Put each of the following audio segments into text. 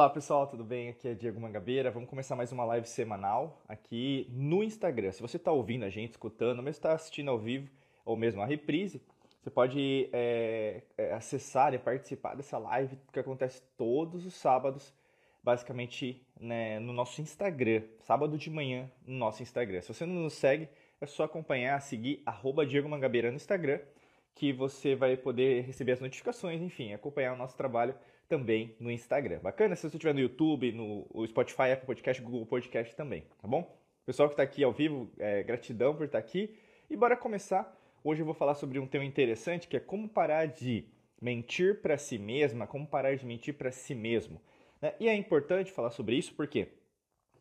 Olá pessoal, tudo bem? Aqui é Diego Mangabeira. Vamos começar mais uma live semanal aqui no Instagram. Se você está ouvindo a gente, escutando, mesmo está assistindo ao vivo ou mesmo a reprise, você pode é, é, acessar e participar dessa live que acontece todos os sábados, basicamente né, no nosso Instagram, sábado de manhã no nosso Instagram. Se você não nos segue, é só acompanhar, seguir Diego Mangabeira no Instagram, que você vai poder receber as notificações, enfim, acompanhar o nosso trabalho também no Instagram. Bacana? Se você estiver no YouTube, no Spotify, Apple Podcast, Google Podcast também, tá bom? Pessoal que está aqui ao vivo, é, gratidão por estar aqui. E bora começar. Hoje eu vou falar sobre um tema interessante que é como parar de mentir para si mesma, como parar de mentir para si mesmo. Né? E é importante falar sobre isso porque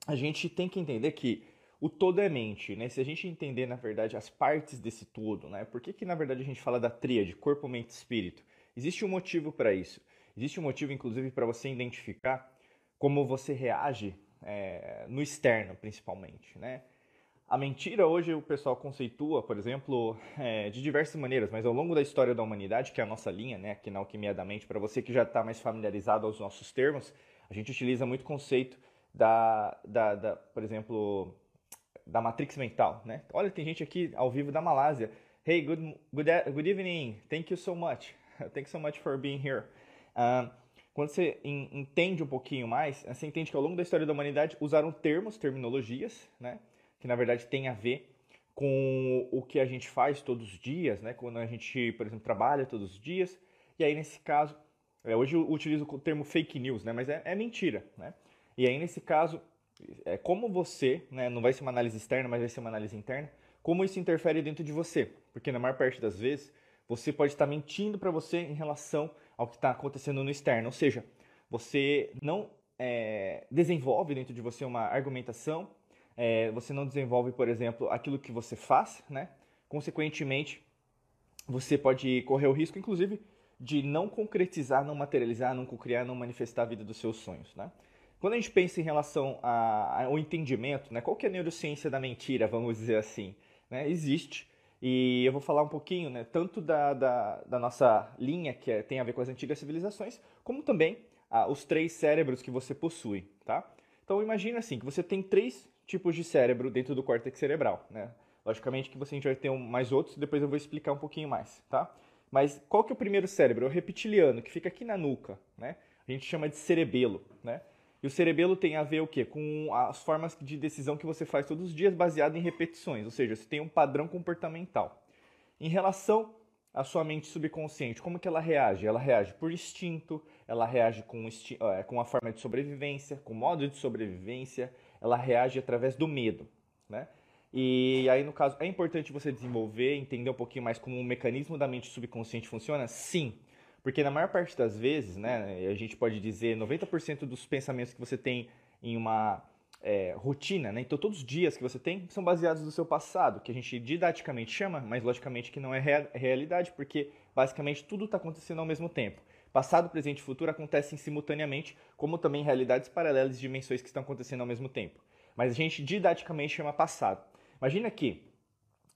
a gente tem que entender que o todo é mente, né? Se a gente entender, na verdade, as partes desse todo, né? Por que, que na verdade, a gente fala da tríade, corpo, mente e espírito? Existe um motivo para isso. Existe um motivo, inclusive, para você identificar como você reage é, no externo, principalmente, né? A mentira hoje o pessoal conceitua, por exemplo, é, de diversas maneiras, mas ao longo da história da humanidade, que é a nossa linha, né, aqui na Alquimia da Mente, para você que já está mais familiarizado aos nossos termos, a gente utiliza muito o conceito da, da, da, por exemplo, da matrix mental, né? Olha, tem gente aqui ao vivo da Malásia. Hey, good, good, good evening. Thank you so much. Thank you so much for being here. Uh, quando você entende um pouquinho mais, você entende que ao longo da história da humanidade usaram termos, terminologias, né, que na verdade tem a ver com o que a gente faz todos os dias, né, quando a gente, por exemplo, trabalha todos os dias. E aí, nesse caso, é, hoje eu utilizo o termo fake news, né, mas é, é mentira. Né? E aí, nesse caso, é como você, né, não vai ser uma análise externa, mas vai ser uma análise interna, como isso interfere dentro de você. Porque na maior parte das vezes, você pode estar mentindo para você em relação ao que está acontecendo no externo. Ou seja, você não é, desenvolve dentro de você uma argumentação, é, você não desenvolve, por exemplo, aquilo que você faz, né? Consequentemente, você pode correr o risco, inclusive, de não concretizar, não materializar, não criar, não manifestar a vida dos seus sonhos, né? Quando a gente pensa em relação ao entendimento, né, qual que é a neurociência da mentira, vamos dizer assim? Né? Existe, e eu vou falar um pouquinho, né, tanto da, da, da nossa linha, que é, tem a ver com as antigas civilizações, como também ah, os três cérebros que você possui, tá? Então imagina assim, que você tem três tipos de cérebro dentro do córtex cerebral, né? Logicamente que você a gente vai ter mais outros, depois eu vou explicar um pouquinho mais, tá? Mas qual que é o primeiro cérebro? É o reptiliano, que fica aqui na nuca, né? A gente chama de cerebelo, né? E o cerebelo tem a ver o quê? Com as formas de decisão que você faz todos os dias baseado em repetições, ou seja, você tem um padrão comportamental. Em relação à sua mente subconsciente, como que ela reage? Ela reage por instinto, ela reage com, é, com a forma de sobrevivência, com modo de sobrevivência, ela reage através do medo, né? E aí, no caso, é importante você desenvolver, entender um pouquinho mais como o mecanismo da mente subconsciente funciona? Sim, porque na maior parte das vezes, né, a gente pode dizer 90% dos pensamentos que você tem em uma é, rotina, né? Então todos os dias que você tem são baseados no seu passado, que a gente didaticamente chama, mas logicamente que não é rea realidade, porque basicamente tudo está acontecendo ao mesmo tempo. Passado, presente e futuro acontecem simultaneamente, como também realidades paralelas de dimensões que estão acontecendo ao mesmo tempo. Mas a gente didaticamente chama passado. Imagina que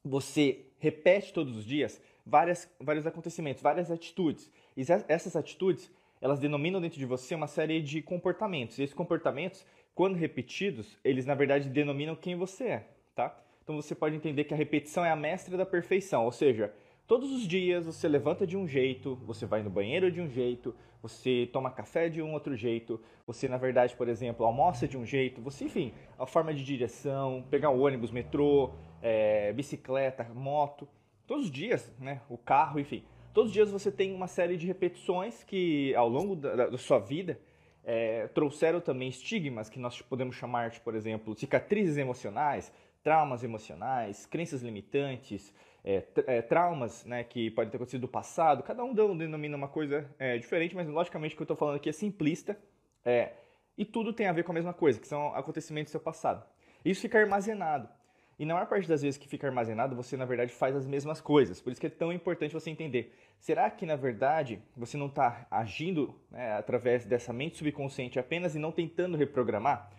você repete todos os dias várias, vários acontecimentos, várias atitudes. E essas atitudes, elas denominam dentro de você uma série de comportamentos. E esses comportamentos, quando repetidos, eles na verdade denominam quem você é, tá? Então você pode entender que a repetição é a mestra da perfeição, ou seja, todos os dias você levanta de um jeito, você vai no banheiro de um jeito, você toma café de um outro jeito, você na verdade, por exemplo, almoça de um jeito, você, enfim, a forma de direção, pegar o ônibus, metrô, é, bicicleta, moto, todos os dias, né? O carro, enfim. Todos os dias você tem uma série de repetições que, ao longo da, da sua vida, é, trouxeram também estigmas que nós podemos chamar de, por exemplo, cicatrizes emocionais, traumas emocionais, crenças limitantes, é, é, traumas né, que podem ter acontecido do passado. Cada um denomina uma coisa é, diferente, mas logicamente o que eu estou falando aqui é simplista. É, e tudo tem a ver com a mesma coisa, que são acontecimentos do seu passado. Isso fica armazenado. E na maior parte das vezes que fica armazenado, você na verdade faz as mesmas coisas. Por isso que é tão importante você entender. Será que na verdade você não está agindo né, através dessa mente subconsciente apenas e não tentando reprogramar?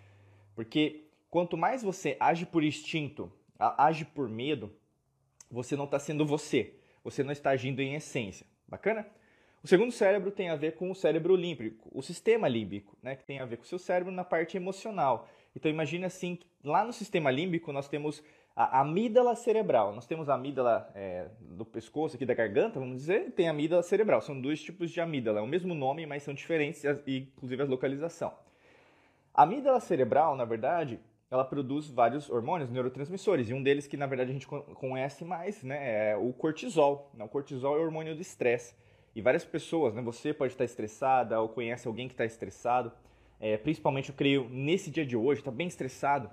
Porque quanto mais você age por instinto, age por medo, você não está sendo você. Você não está agindo em essência. Bacana? O segundo cérebro tem a ver com o cérebro límbico, o sistema límbico, né, que tem a ver com o seu cérebro na parte emocional. Então imagine assim, lá no sistema límbico nós temos a amígdala cerebral. Nós temos a amígdala é, do pescoço, aqui da garganta, vamos dizer, e tem a amígdala cerebral. São dois tipos de amígdala, é o mesmo nome, mas são diferentes, inclusive a localização. A amígdala cerebral, na verdade, ela produz vários hormônios, neurotransmissores, e um deles que na verdade a gente conhece mais, né, é o cortisol. O cortisol é o hormônio do estresse. E várias pessoas, né, você pode estar estressada ou conhece alguém que está estressado, é, principalmente eu creio nesse dia de hoje, está bem estressado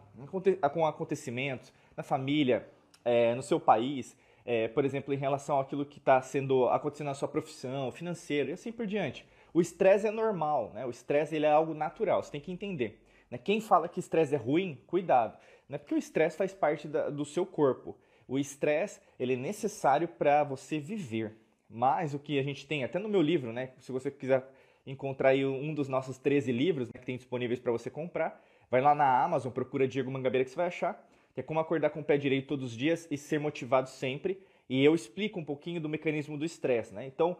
com acontecimentos na família, é, no seu país, é, por exemplo, em relação àquilo que está sendo acontecendo na sua profissão, financeiro e assim por diante. O estresse é normal, né? o estresse ele é algo natural, você tem que entender. Né? Quem fala que estresse é ruim, cuidado, né? porque o estresse faz parte da, do seu corpo. O estresse ele é necessário para você viver. Mas o que a gente tem, até no meu livro, né? Se você quiser encontrar um dos nossos 13 livros né, que tem disponíveis para você comprar, vai lá na Amazon, procura Diego Mangabeira que você vai achar, que é como acordar com o pé direito todos os dias e ser motivado sempre. E eu explico um pouquinho do mecanismo do estresse, né? Então,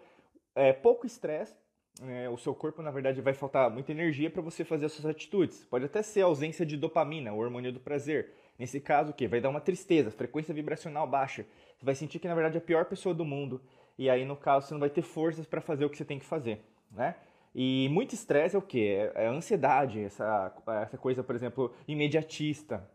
é, pouco estresse, é, o seu corpo, na verdade, vai faltar muita energia para você fazer as suas atitudes. Pode até ser ausência de dopamina, o hormônio do prazer. Nesse caso, o que? Vai dar uma tristeza, frequência vibracional baixa. Você vai sentir que, na verdade, é a pior pessoa do mundo e aí no caso você não vai ter forças para fazer o que você tem que fazer, né? E muito estresse é o que? É, é a ansiedade, essa, essa coisa, por exemplo, imediatista.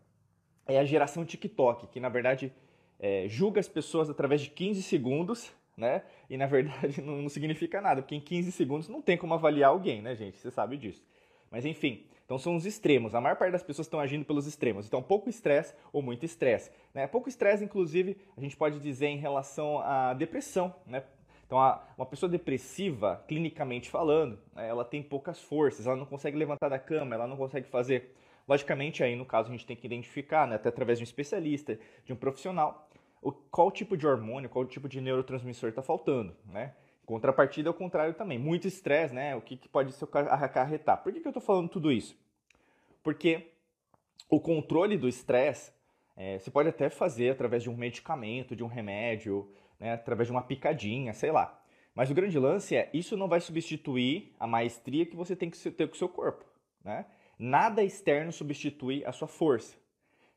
É a geração TikTok, que na verdade é, julga as pessoas através de 15 segundos, né? E na verdade não, não significa nada, porque em 15 segundos não tem como avaliar alguém, né, gente? Você sabe disso. Mas enfim, então são os extremos. A maior parte das pessoas estão agindo pelos extremos. Então, pouco estresse ou muito estresse. Né? Pouco estresse, inclusive, a gente pode dizer em relação à depressão. Né? Então, uma pessoa depressiva, clinicamente falando, né, ela tem poucas forças, ela não consegue levantar da cama, ela não consegue fazer. Logicamente, aí no caso, a gente tem que identificar, né, até através de um especialista, de um profissional, o, qual tipo de hormônio, qual tipo de neurotransmissor está faltando. Né? Contrapartida é o contrário também. Muito estresse, né? O que, que pode se acarretar? Por que, que eu estou falando tudo isso? Porque o controle do estresse é, você pode até fazer através de um medicamento, de um remédio, né, através de uma picadinha, sei lá. Mas o grande lance é, isso não vai substituir a maestria que você tem que ter com o seu corpo. Né? Nada externo substitui a sua força.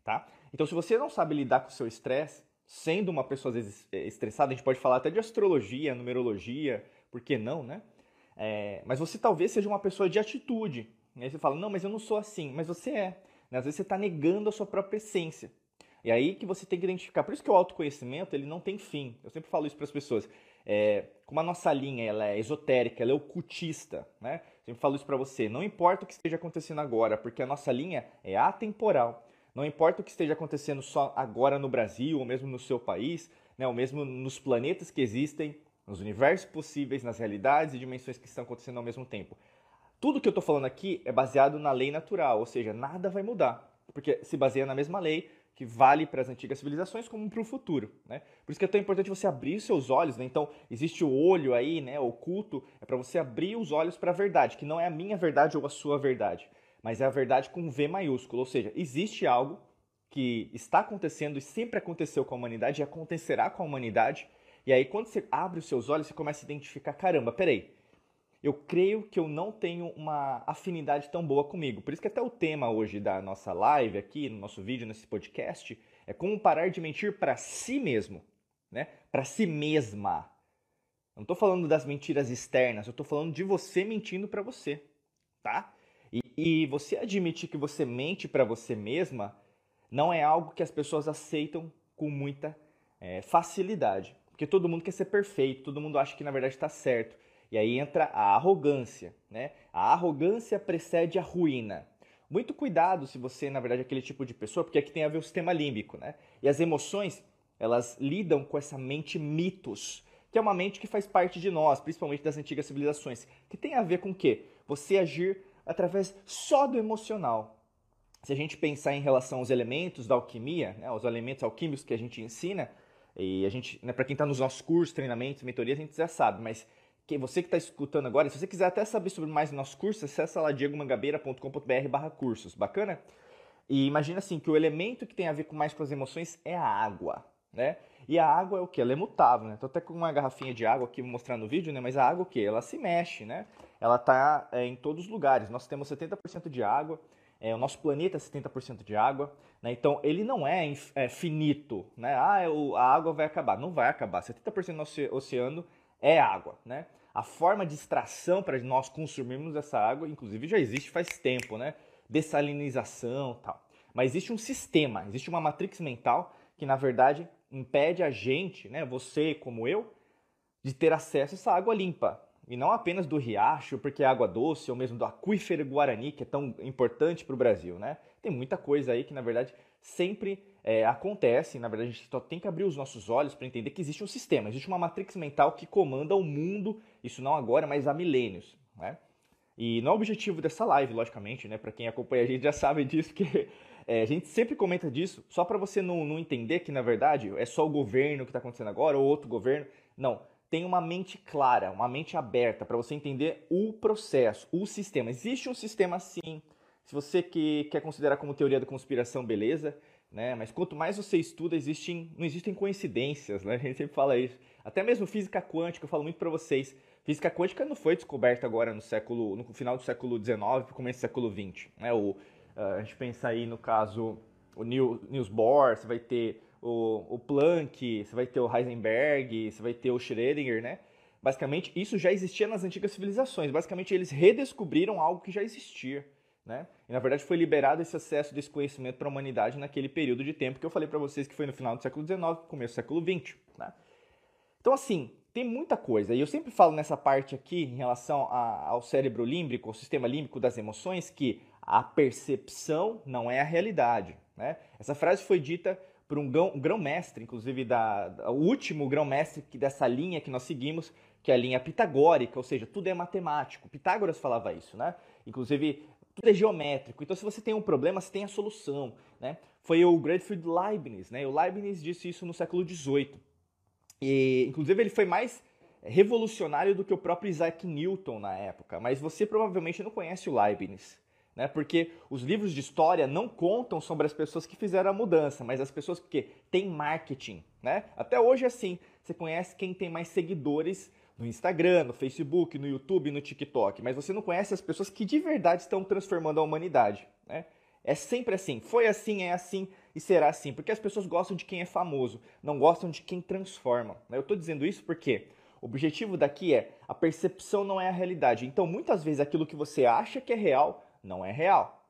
Tá? Então, se você não sabe lidar com o seu estresse, sendo uma pessoa às vezes é, estressada, a gente pode falar até de astrologia, numerologia, por que não, né? É, mas você talvez seja uma pessoa de atitude. Aí você fala, não, mas eu não sou assim. Mas você é. Né? Às vezes você está negando a sua própria essência. E aí que você tem que identificar. Por isso que o autoconhecimento ele não tem fim. Eu sempre falo isso para as pessoas. É, como a nossa linha ela é esotérica, ela é ocultista, né? Eu sempre falo isso para você. Não importa o que esteja acontecendo agora, porque a nossa linha é atemporal. Não importa o que esteja acontecendo só agora no Brasil, ou mesmo no seu país, né, ou mesmo nos planetas que existem, nos universos possíveis, nas realidades e dimensões que estão acontecendo ao mesmo tempo. Tudo que eu estou falando aqui é baseado na lei natural, ou seja, nada vai mudar, porque se baseia na mesma lei que vale para as antigas civilizações como para o futuro. Né? Por isso que é tão importante você abrir seus olhos. Né? Então, existe o olho aí, né, oculto, é para você abrir os olhos para a verdade, que não é a minha verdade ou a sua verdade mas é a verdade com V maiúsculo, ou seja, existe algo que está acontecendo e sempre aconteceu com a humanidade e acontecerá com a humanidade. E aí, quando você abre os seus olhos, você começa a identificar: caramba, peraí, eu creio que eu não tenho uma afinidade tão boa comigo. Por isso que até o tema hoje da nossa live aqui, no nosso vídeo, nesse podcast, é como parar de mentir para si mesmo, né? Para si mesma. Eu não estou falando das mentiras externas, eu estou falando de você mentindo para você, tá? E, e você admitir que você mente para você mesma não é algo que as pessoas aceitam com muita é, facilidade. Porque todo mundo quer ser perfeito, todo mundo acha que na verdade está certo. E aí entra a arrogância. Né? A arrogância precede a ruína. Muito cuidado se você, na verdade, é aquele tipo de pessoa, porque aqui tem a ver o sistema límbico. Né? E as emoções, elas lidam com essa mente mitos, que é uma mente que faz parte de nós, principalmente das antigas civilizações, que tem a ver com o quê? Você agir através só do emocional. Se a gente pensar em relação aos elementos da alquimia, né, os elementos alquímicos que a gente ensina, e a gente, né, para quem está nos nossos cursos, treinamentos, mentorias, a gente já sabe, mas que você que está escutando agora, se você quiser até saber sobre mais do nosso curso, acessa lá diegomangabeira.com.br barra cursos, bacana? E imagina assim, que o elemento que tem a ver com mais com as emoções é a água. né? E a água é o que? Ela é mutável, né? Tô até com uma garrafinha de água aqui mostrando no vídeo, né? Mas a água o que? Ela se mexe, né? Ela tá é, em todos os lugares. Nós temos 70% de água, é, o nosso planeta é 70% de água, né? Então ele não é, é finito, né? Ah, o, a água vai acabar. Não vai acabar. 70% do nosso oceano é água, né? A forma de extração para nós consumirmos essa água, inclusive, já existe faz tempo, né? Dessalinização tal. Mas existe um sistema, existe uma matrix mental que, na verdade, impede a gente, né, você como eu, de ter acesso a essa água limpa. E não apenas do riacho, porque é água doce, ou mesmo do aquífero Guarani, que é tão importante para o Brasil, né? Tem muita coisa aí que, na verdade, sempre é, acontece. Na verdade, a gente só tem que abrir os nossos olhos para entender que existe um sistema, existe uma matrix mental que comanda o mundo, isso não agora, mas há milênios, né? E não é o objetivo dessa live, logicamente, né? Para quem acompanha a gente já sabe disso, que é, a gente sempre comenta disso, só para você não, não entender que, na verdade, é só o governo que está acontecendo agora ou outro governo. Não. Tem uma mente clara, uma mente aberta para você entender o processo, o sistema. Existe um sistema sim. Se você que quer considerar como teoria da conspiração, beleza. Né? Mas quanto mais você estuda, existem, não existem coincidências, né? A gente sempre fala isso. Até mesmo física quântica, eu falo muito para vocês. Física quântica não foi descoberta agora no século, no final do século XIX, começo do século XX. Né? O, a gente pensa aí no caso o Niels Bohr, você vai ter o, o Planck, você vai ter o Heisenberg, você vai ter o Schrödinger, né? Basicamente, isso já existia nas antigas civilizações. Basicamente, eles redescobriram algo que já existia. Né? E na verdade foi liberado esse acesso desse conhecimento para a humanidade naquele período de tempo que eu falei para vocês que foi no final do século XIX, começo do século XX. Né? Então, assim, tem muita coisa. E eu sempre falo nessa parte aqui, em relação a, ao cérebro límbico, ao sistema límbico das emoções, que a percepção não é a realidade. Né? Essa frase foi dita por um grão-mestre, inclusive da, da, o último grão-mestre dessa linha que nós seguimos, que é a linha pitagórica, ou seja, tudo é matemático. Pitágoras falava isso, né? Inclusive, tudo é geométrico. Então, se você tem um problema, você tem a solução, né? Foi o Gottfried Leibniz, né? O Leibniz disse isso no século XVIII. E, inclusive, ele foi mais revolucionário do que o próprio Isaac Newton na época. Mas você provavelmente não conhece o Leibniz né? Porque os livros de história não contam sobre as pessoas que fizeram a mudança, mas as pessoas que têm marketing, né? Até hoje é assim, você conhece quem tem mais seguidores no Instagram, no Facebook, no YouTube, no TikTok, mas você não conhece as pessoas que de verdade estão transformando a humanidade, né? É sempre assim, foi assim, é assim e será assim, porque as pessoas gostam de quem é famoso, não gostam de quem transforma. Né? Eu estou dizendo isso porque o objetivo daqui é a percepção não é a realidade. Então, muitas vezes aquilo que você acha que é real não é real.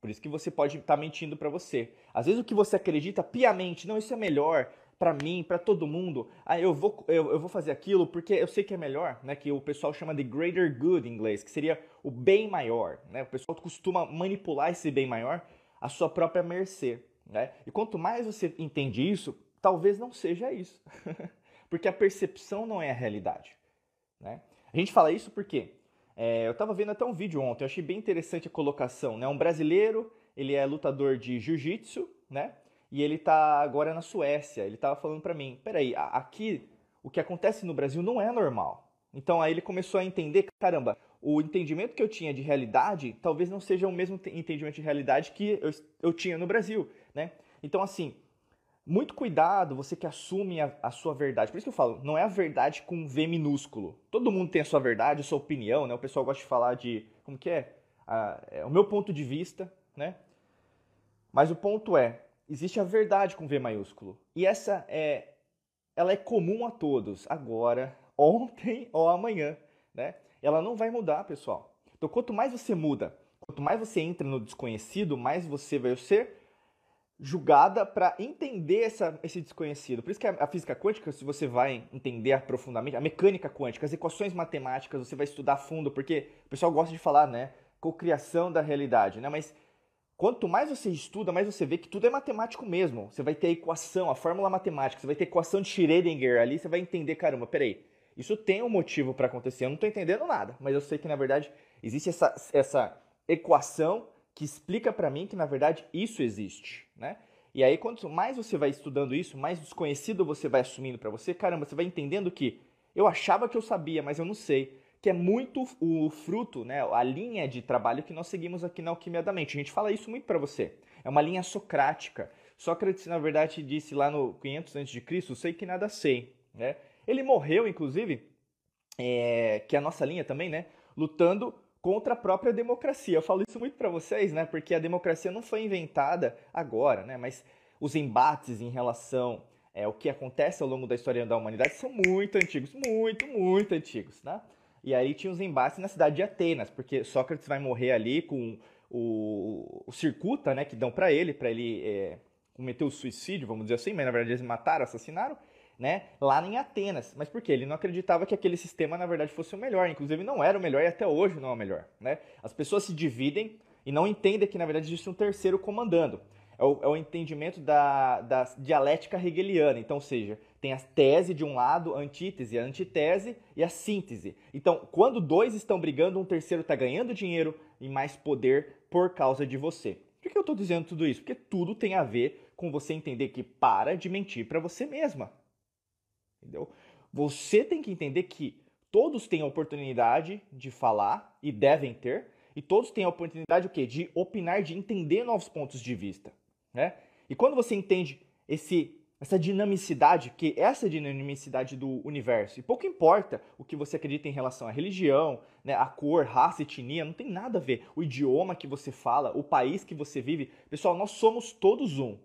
Por isso que você pode estar tá mentindo para você. Às vezes o que você acredita piamente, não, isso é melhor para mim, para todo mundo. Ah, eu vou, eu, eu, vou fazer aquilo porque eu sei que é melhor, né? Que o pessoal chama de greater good em inglês, que seria o bem maior, né? O pessoal costuma manipular esse bem maior à sua própria mercê, né? E quanto mais você entende isso, talvez não seja isso. porque a percepção não é a realidade, né? A gente fala isso porque é, eu estava vendo até um vídeo ontem, eu achei bem interessante a colocação, né? Um brasileiro, ele é lutador de jiu-jitsu, né? E ele está agora na Suécia. Ele estava falando para mim, peraí, aqui o que acontece no Brasil não é normal. Então aí ele começou a entender, caramba, o entendimento que eu tinha de realidade talvez não seja o mesmo entendimento de realidade que eu, eu tinha no Brasil, né? Então assim, muito cuidado, você que assume a, a, sua verdade. Por isso que eu falo, não é a verdade com V minúsculo. Todo mundo tem a sua verdade, a sua opinião, né? O pessoal gosta de falar de, como que é? Ah, é o meu ponto de vista, né? Mas o ponto é, existe a verdade com V maiúsculo. E essa é, ela é comum a todos, agora, ontem ou amanhã, né? Ela não vai mudar, pessoal. Então, quanto mais você muda, quanto mais você entra no desconhecido, mais você vai ser julgada para entender essa, esse desconhecido. Por isso que a, a, física quântica, se você vai entender profundamente, a mecânica quântica, as equações matemáticas, você vai estudar a fundo, porque o pessoal gosta de falar, né, cocriação da realidade, né? Mas quanto mais você estuda, mais você vê que tudo é matemático mesmo. Você vai ter a equação, a fórmula matemática, você vai ter a equação de Schrödinger ali, você vai entender, caramba, peraí, isso tem um motivo para acontecer. Eu não estou entendendo nada, mas eu sei que na verdade existe essa, essa equação que explica para mim que na verdade isso existe, né? E aí quanto mais você vai estudando isso, mais desconhecido você vai assumindo para você, caramba, você vai entendendo que eu achava que eu sabia, mas eu não sei, que é muito o fruto, né, a linha de trabalho que nós seguimos aqui na Alquimia da Mente. A gente fala isso muito para você. É uma linha socrática. Sócrates, na verdade, disse lá no 500 a.C., sei que nada sei. Né? Ele morreu, inclusive, é, que é a nossa linha também, né? lutando contra a própria democracia. Eu falo isso muito para vocês, né? Porque a democracia não foi inventada agora, né? Mas os embates em relação é, ao que acontece ao longo da história da humanidade são muito antigos, muito, muito antigos, né? E aí tinha os embates na cidade de Atenas, porque Sócrates vai morrer ali com o, o circuta, né? Que dão para ele, para ele é, cometer o suicídio, vamos dizer assim, mas na verdade eles mataram, assassinaram né, lá em Atenas. Mas por quê? Ele não acreditava que aquele sistema, na verdade, fosse o melhor. Inclusive, não era o melhor e até hoje não é o melhor. Né? As pessoas se dividem e não entendem que, na verdade, existe um terceiro comandando. É o, é o entendimento da, da dialética hegeliana. Então, ou seja, tem a tese de um lado, a antítese, a antitese e a síntese. Então, quando dois estão brigando, um terceiro está ganhando dinheiro e mais poder por causa de você. Por que eu estou dizendo tudo isso? Porque tudo tem a ver com você entender que para de mentir para você mesma. Entendeu? Você tem que entender que todos têm a oportunidade de falar e devem ter, e todos têm a oportunidade o quê? de opinar, de entender novos pontos de vista. Né? E quando você entende esse, essa dinamicidade, que essa dinamicidade do universo, e pouco importa o que você acredita em relação à religião, né, a cor, raça, etnia, não tem nada a ver. O idioma que você fala, o país que você vive. Pessoal, nós somos todos um.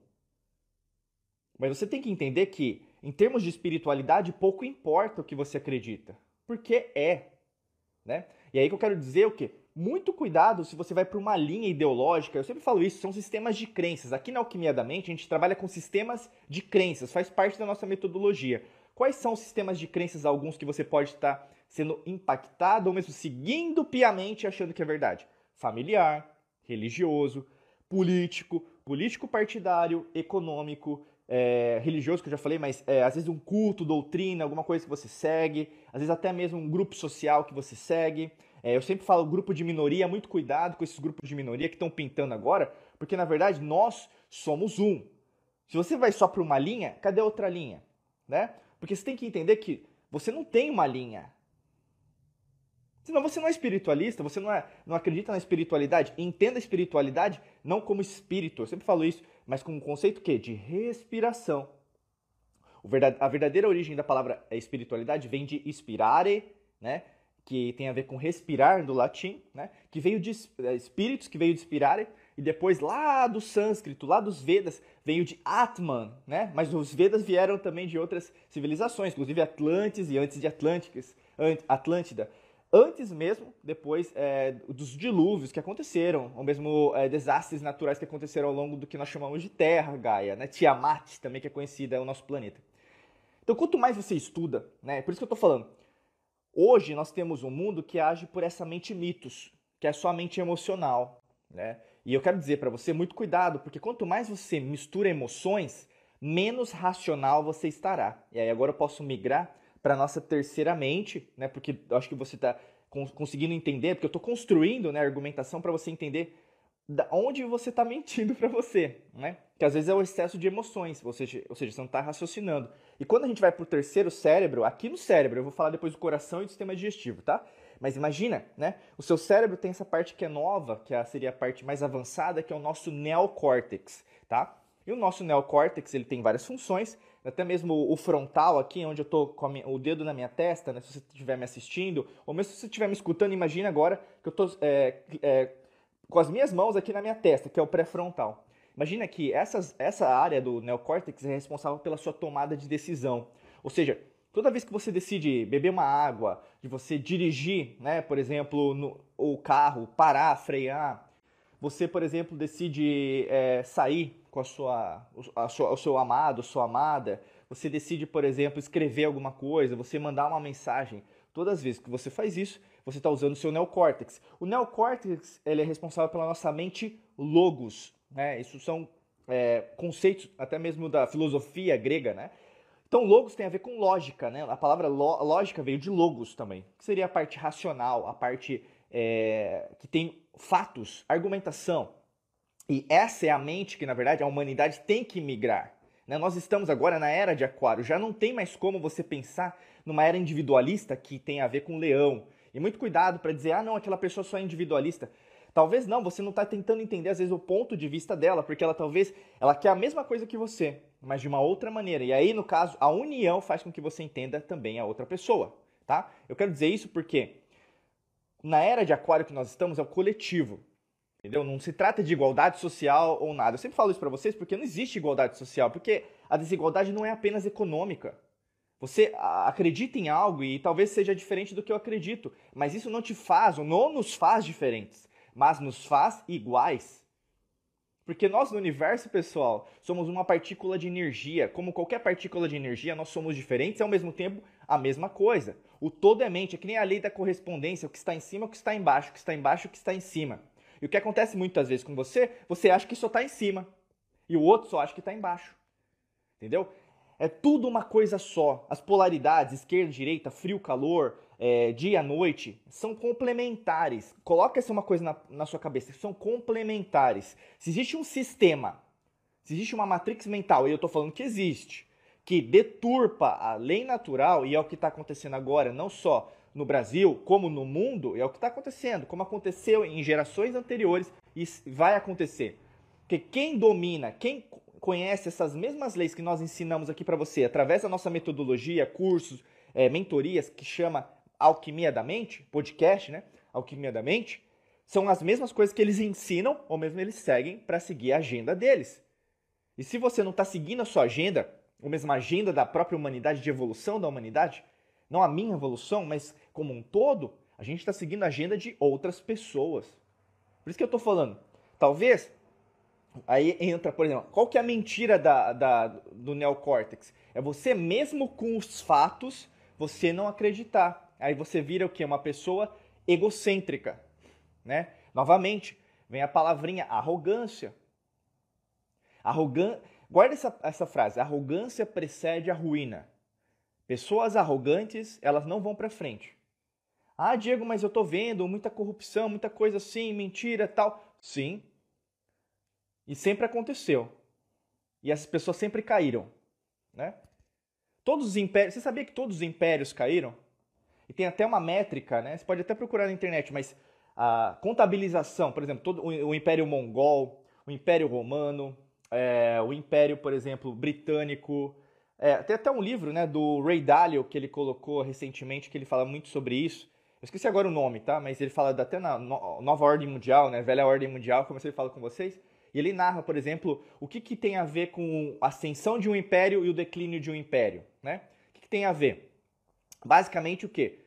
Mas você tem que entender que em termos de espiritualidade, pouco importa o que você acredita, porque é, né? E aí que eu quero dizer o quê? Muito cuidado se você vai para uma linha ideológica. Eu sempre falo isso, são sistemas de crenças. Aqui na Alquimia da Mente, a gente trabalha com sistemas de crenças, faz parte da nossa metodologia. Quais são os sistemas de crenças, alguns que você pode estar sendo impactado ou mesmo seguindo piamente achando que é verdade? Familiar, religioso, político, político partidário, econômico, é, religioso, que eu já falei, mas é, às vezes um culto, doutrina, alguma coisa que você segue, às vezes até mesmo um grupo social que você segue. É, eu sempre falo grupo de minoria, muito cuidado com esses grupos de minoria que estão pintando agora, porque na verdade nós somos um. Se você vai só para uma linha, cadê a outra linha? Né? Porque você tem que entender que você não tem uma linha. Senão você não é espiritualista, você não, é, não acredita na espiritualidade. Entenda a espiritualidade não como espírito. Eu sempre falo isso mas com um conceito que de respiração. A verdadeira origem da palavra espiritualidade vem de inspirare, né? Que tem a ver com respirar do latim, né? que veio de é, espíritos, que veio de inspirare, e depois lá do sânscrito, lá dos Vedas, veio de Atman, né? Mas os Vedas vieram também de outras civilizações, inclusive Atlantes e antes de Atlânticas, Atlântida antes mesmo, depois é, dos dilúvios que aconteceram, ou mesmo é, desastres naturais que aconteceram ao longo do que nós chamamos de Terra, Gaia, né? Tiamat, também que é conhecida, é o nosso planeta. Então, quanto mais você estuda, né? Por isso que eu estou falando. Hoje nós temos um mundo que age por essa mente mitos, que é a mente emocional, né? E eu quero dizer para você muito cuidado, porque quanto mais você mistura emoções, menos racional você estará. E aí agora eu posso migrar para nossa terceira mente, né? Porque eu acho que você está conseguindo entender, porque eu estou construindo né, argumentação para você entender da onde você está mentindo para você, né? Que às vezes é o excesso de emoções, ou seja, ou seja você não está raciocinando. E quando a gente vai para o terceiro cérebro, aqui no cérebro, eu vou falar depois do coração e do sistema digestivo, tá? Mas imagina, né? O seu cérebro tem essa parte que é nova, que é seria a parte mais avançada, que é o nosso neocórtex, tá? E o nosso neocórtex, ele tem várias funções, até mesmo o frontal aqui, onde eu estou com o dedo na minha testa, né, se você estiver me assistindo, ou mesmo se você estiver me escutando, imagine agora que eu estou é, é, com as minhas mãos aqui na minha testa, que é o pré-frontal. Imagina que essas, essa área do neocórtex é responsável pela sua tomada de decisão. Ou seja, toda vez que você decide beber uma água, de você dirigir, né, por exemplo, no, o carro, parar, frear, você, por exemplo, decide é, sair com a sua, a sua, o seu amado, sua amada, você decide, por exemplo, escrever alguma coisa, você mandar uma mensagem. Todas as vezes que você faz isso, você está usando o seu neocórtex. O neocórtex ele é responsável pela nossa mente logos. Né? Isso são é, conceitos até mesmo da filosofia grega. Né? Então, logos tem a ver com lógica. Né? A palavra lógica veio de logos também, que seria a parte racional, a parte é, que tem fatos, argumentação. E essa é a mente que, na verdade, a humanidade tem que migrar. Né? Nós estamos agora na era de Aquário, já não tem mais como você pensar numa era individualista que tem a ver com leão. E muito cuidado para dizer, ah, não, aquela pessoa só é individualista. Talvez não, você não está tentando entender às vezes o ponto de vista dela, porque ela talvez ela quer a mesma coisa que você, mas de uma outra maneira. E aí, no caso, a união faz com que você entenda também a outra pessoa, tá? Eu quero dizer isso porque na era de aquário que nós estamos é o coletivo. Entendeu? Não se trata de igualdade social ou nada. Eu sempre falo isso para vocês porque não existe igualdade social, porque a desigualdade não é apenas econômica. Você acredita em algo e talvez seja diferente do que eu acredito, mas isso não te faz ou não nos faz diferentes, mas nos faz iguais. Porque nós no universo, pessoal, somos uma partícula de energia. Como qualquer partícula de energia, nós somos diferentes e ao mesmo tempo a mesma coisa. O todo é mente, é que nem a lei da correspondência, o que está em cima, o que está embaixo, o que está embaixo, o que está em cima. E o que acontece muitas vezes com você, você acha que só está em cima e o outro só acha que está embaixo. Entendeu? É tudo uma coisa só. As polaridades, esquerda, direita, frio, calor, é, dia, noite, são complementares. Coloca essa uma coisa na, na sua cabeça, são complementares. Se existe um sistema, se existe uma matrix mental, e eu estou falando que existe, que deturpa a lei natural, e é o que está acontecendo agora, não só no Brasil, como no mundo, é o que está acontecendo, como aconteceu em gerações anteriores e vai acontecer. Porque quem domina, quem conhece essas mesmas leis que nós ensinamos aqui para você através da nossa metodologia, cursos, é, mentorias, que chama Alquimia da Mente, podcast, né? Alquimia da Mente, são as mesmas coisas que eles ensinam, ou mesmo eles seguem para seguir a agenda deles. E se você não está seguindo a sua agenda, ou mesmo a agenda da própria humanidade, de evolução da humanidade, não a minha evolução, mas como um todo, a gente está seguindo a agenda de outras pessoas. Por isso que eu estou falando. Talvez Aí entra, por exemplo, qual que é a mentira da, da, do neocórtex? É você mesmo com os fatos, você não acreditar. Aí você vira o quê? Uma pessoa egocêntrica, né? Novamente, vem a palavrinha arrogância. Arrogan... Guarda essa, essa frase, arrogância precede a ruína. Pessoas arrogantes, elas não vão para frente. Ah, Diego, mas eu tô vendo muita corrupção, muita coisa assim, mentira, tal. Sim, e sempre aconteceu. E as pessoas sempre caíram, né? Todos os impérios, você sabia que todos os impérios caíram? E tem até uma métrica, né? Você pode até procurar na internet, mas a contabilização, por exemplo, todo o Império Mongol, o Império Romano, é, o Império, por exemplo, Britânico. É, tem até um livro né, do Ray Dalio que ele colocou recentemente, que ele fala muito sobre isso. Eu esqueci agora o nome, tá? Mas ele fala até na Nova Ordem Mundial, né? Velha Ordem Mundial, como eu falo com vocês. E ele narra, por exemplo, o que, que tem a ver com a ascensão de um império e o declínio de um império. Né? O que, que tem a ver? Basicamente o quê?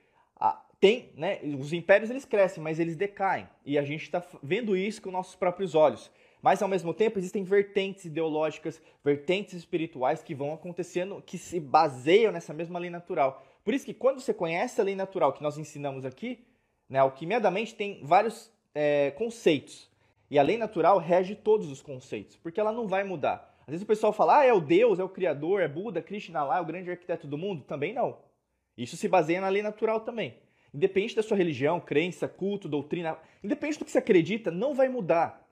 tem, né, os impérios eles crescem, mas eles decaem. E a gente está vendo isso com nossos próprios olhos. Mas ao mesmo tempo existem vertentes ideológicas, vertentes espirituais que vão acontecendo, que se baseiam nessa mesma lei natural. Por isso que quando você conhece a lei natural que nós ensinamos aqui, né, a alquimia da mente tem vários é, conceitos. E a lei natural rege todos os conceitos, porque ela não vai mudar. Às vezes o pessoal fala, ah, é o Deus, é o Criador, é Buda, Krishna lá, é o grande arquiteto do mundo. Também não. Isso se baseia na lei natural também. Independente da sua religião, crença, culto, doutrina, independente do que você acredita, não vai mudar.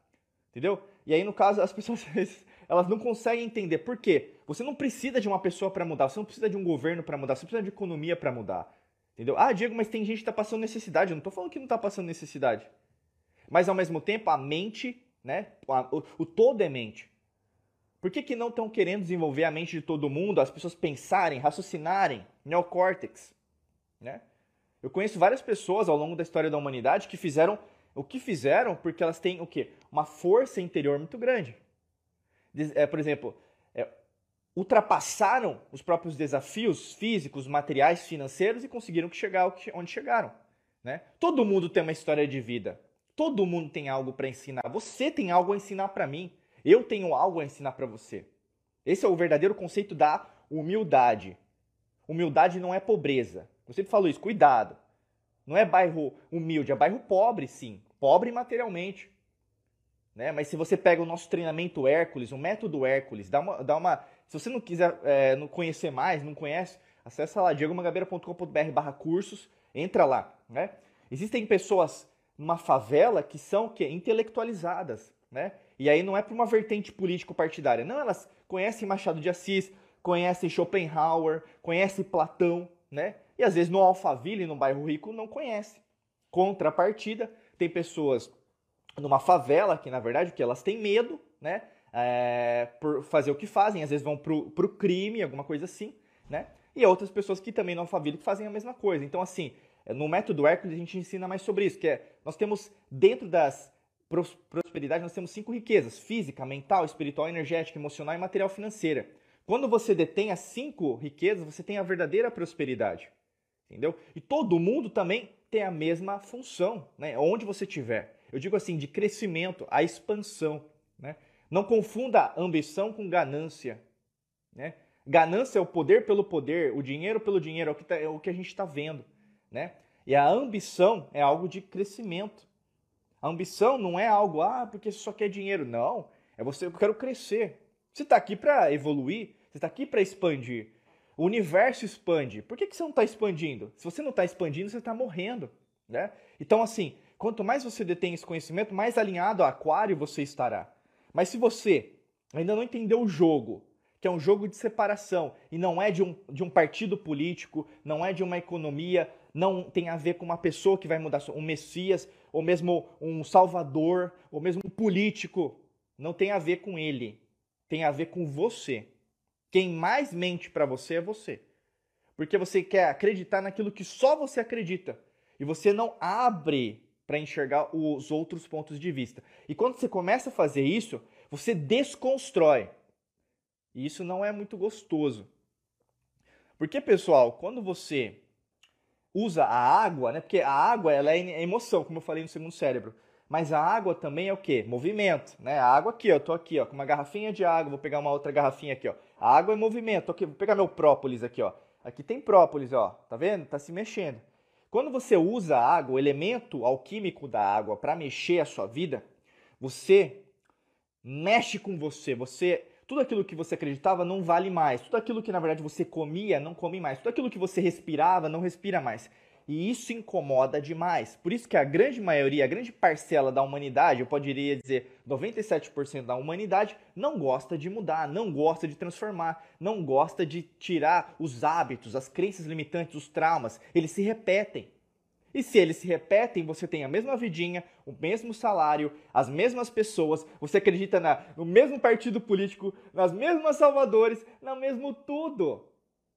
Entendeu? E aí, no caso, as pessoas elas não conseguem entender. Por quê? Você não precisa de uma pessoa para mudar, você não precisa de um governo para mudar, você precisa de economia para mudar. Entendeu? Ah, Diego, mas tem gente que está passando necessidade. Eu não estou falando que não está passando necessidade. Mas ao mesmo tempo, a mente, né? O, todo é mente. Por que, que não estão querendo desenvolver a mente de todo mundo, as pessoas pensarem, raciocinarem, neocórtex, né? Eu conheço várias pessoas ao longo da história da humanidade que fizeram o que fizeram porque elas têm o quê? Uma força interior muito grande. É, por exemplo, é, ultrapassaram os próprios desafios físicos, materiais, financeiros e conseguiram chegar onde chegaram. Né? Todo mundo tem uma história de vida. Todo mundo tem algo para ensinar. Você tem algo a ensinar para mim. Eu tenho algo a ensinar para você. Esse é o verdadeiro conceito da humildade. Humildade não é pobreza. Eu sempre falo isso, cuidado. Não é bairro humilde, é bairro pobre, sim. Pobre materialmente. Né? Mas se você pega o nosso treinamento Hércules, o método Hércules, dá uma. Dá uma se você não quiser é, não conhecer mais, não conhece, acessa lá, diegomagabeira.com.br barra cursos, entra lá. Né? Existem pessoas numa favela que são que intelectualizadas, né? E aí não é para uma vertente político-partidária, não, elas conhecem Machado de Assis, conhecem Schopenhauer, conhecem Platão, né? E às vezes no Alphaville, no bairro rico, não conhece. Contrapartida, tem pessoas numa favela, que na verdade o que elas têm medo, né? É, por fazer o que fazem, às vezes vão pro, pro crime, alguma coisa assim, né? E outras pessoas que também não alfabeto que fazem a mesma coisa. Então, assim, no método Hércules a gente ensina mais sobre isso, que é, nós temos dentro das prosperidades, nós temos cinco riquezas, física, mental, espiritual, energética, emocional e material financeira. Quando você detém as cinco riquezas, você tem a verdadeira prosperidade. Entendeu? E todo mundo também tem a mesma função, né? Onde você estiver. Eu digo assim, de crescimento, a expansão, né? Não confunda ambição com ganância, né? Ganância é o poder pelo poder, o dinheiro pelo dinheiro, é o que, tá, é o que a gente está vendo, né? E a ambição é algo de crescimento. A ambição não é algo, ah, porque você só quer dinheiro. Não, é você, eu quero crescer. Você está aqui para evoluir, você está aqui para expandir. O universo expande. Por que, que você não está expandindo? Se você não está expandindo, você está morrendo. Né? Então, assim, quanto mais você detém esse conhecimento, mais alinhado a aquário você estará. Mas se você ainda não entendeu o jogo, que é um jogo de separação, e não é de um, de um partido político, não é de uma economia, não tem a ver com uma pessoa que vai mudar, um Messias, ou mesmo um Salvador, ou mesmo um político. Não tem a ver com ele. Tem a ver com você. Quem mais mente para você é você. Porque você quer acreditar naquilo que só você acredita. E você não abre para enxergar os outros pontos de vista. E quando você começa a fazer isso, você desconstrói. E isso não é muito gostoso. Porque, pessoal, quando você usa a água, né? Porque a água ela é emoção, como eu falei no segundo cérebro. Mas a água também é o quê? Movimento, né? A água aqui, ó, eu tô aqui, ó, com uma garrafinha de água, vou pegar uma outra garrafinha aqui, ó. A água é movimento, aqui, vou pegar meu própolis aqui, ó. Aqui tem própolis, ó, tá vendo? Tá se mexendo. Quando você usa a água, o elemento alquímico da água para mexer a sua vida, você mexe com você, você tudo aquilo que você acreditava não vale mais. Tudo aquilo que na verdade você comia não come mais. Tudo aquilo que você respirava não respira mais. E isso incomoda demais. Por isso que a grande maioria, a grande parcela da humanidade, eu poderia dizer 97% da humanidade, não gosta de mudar, não gosta de transformar, não gosta de tirar os hábitos, as crenças limitantes, os traumas. Eles se repetem. E se eles se repetem, você tem a mesma vidinha, o mesmo salário, as mesmas pessoas, você acredita na, no mesmo partido político, nas mesmas salvadores, no mesmo tudo.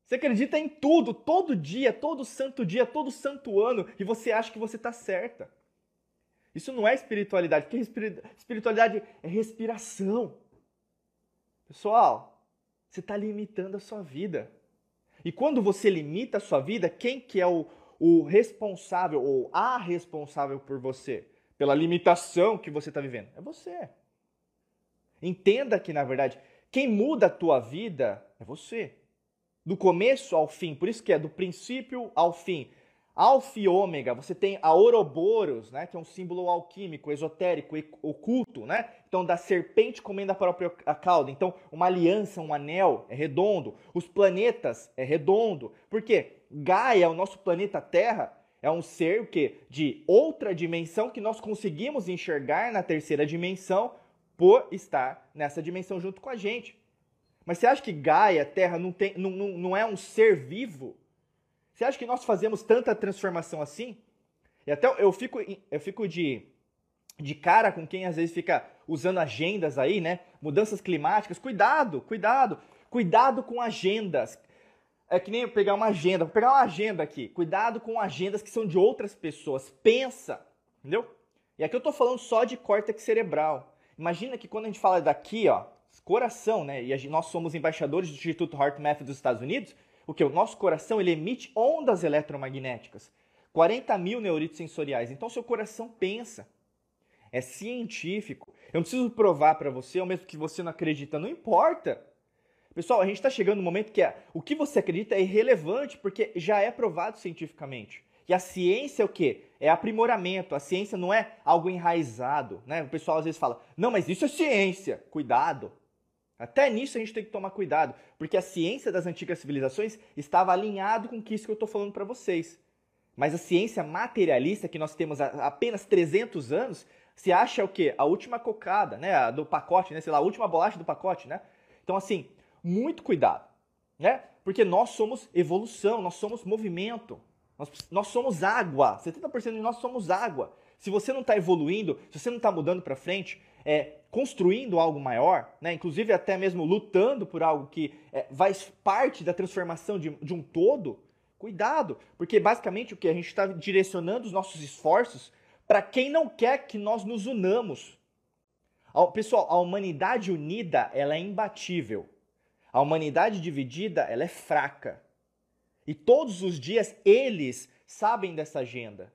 Você acredita em tudo, todo dia, todo santo dia, todo santo ano, e você acha que você está certa. Isso não é espiritualidade, porque espiritualidade é respiração. Pessoal, você está limitando a sua vida. E quando você limita a sua vida, quem que é o, o responsável ou a responsável por você, pela limitação que você está vivendo, é você. Entenda que, na verdade, quem muda a tua vida é você. Do começo ao fim, por isso que é do princípio ao fim. Alfa e ômega, você tem a Ouroboros, né, que é um símbolo alquímico, esotérico, oculto, né? Então, da serpente comendo a própria cauda. Então, uma aliança, um anel é redondo. Os planetas é redondo. Por quê? Gaia, o nosso planeta Terra, é um ser o quê? de outra dimensão que nós conseguimos enxergar na terceira dimensão por estar nessa dimensão junto com a gente. Mas você acha que Gaia, Terra, não, tem, não, não, não é um ser vivo? Você acha que nós fazemos tanta transformação assim? E até eu fico, eu fico de, de cara com quem às vezes fica usando agendas aí, né? Mudanças climáticas. Cuidado, cuidado. Cuidado com agendas. É que nem pegar uma agenda. Vou pegar uma agenda aqui. Cuidado com agendas que são de outras pessoas. Pensa, entendeu? E aqui eu tô falando só de córtex cerebral. Imagina que quando a gente fala daqui, ó, coração, né? E nós somos embaixadores do Instituto HeartMath dos Estados Unidos. O que? O nosso coração ele emite ondas eletromagnéticas. 40 mil neuritos sensoriais. Então, seu coração pensa. É científico. Eu não preciso provar para você, ou mesmo que você não acredita, não importa. Pessoal, a gente está chegando no momento que é, o que você acredita é irrelevante, porque já é provado cientificamente. E a ciência é o quê? É aprimoramento. A ciência não é algo enraizado. Né? O pessoal às vezes fala, não, mas isso é ciência. Cuidado. Até nisso a gente tem que tomar cuidado, porque a ciência das antigas civilizações estava alinhado com isso que eu estou falando para vocês. Mas a ciência materialista, que nós temos há apenas 300 anos, se acha o quê? A última cocada, né? A do pacote, né? Sei lá, a última bolacha do pacote, né? Então, assim, muito cuidado, né? Porque nós somos evolução, nós somos movimento, nós, nós somos água. 70% de nós somos água. se você não está evoluindo, se você não está mudando para frente, é, construindo algo maior, né? inclusive até mesmo lutando por algo que é, vai parte da transformação de, de um todo, cuidado, porque basicamente o que a gente está direcionando os nossos esforços para quem não quer que nós nos unamos. Pessoal, a humanidade unida ela é imbatível. A humanidade dividida ela é fraca. E todos os dias eles sabem dessa agenda,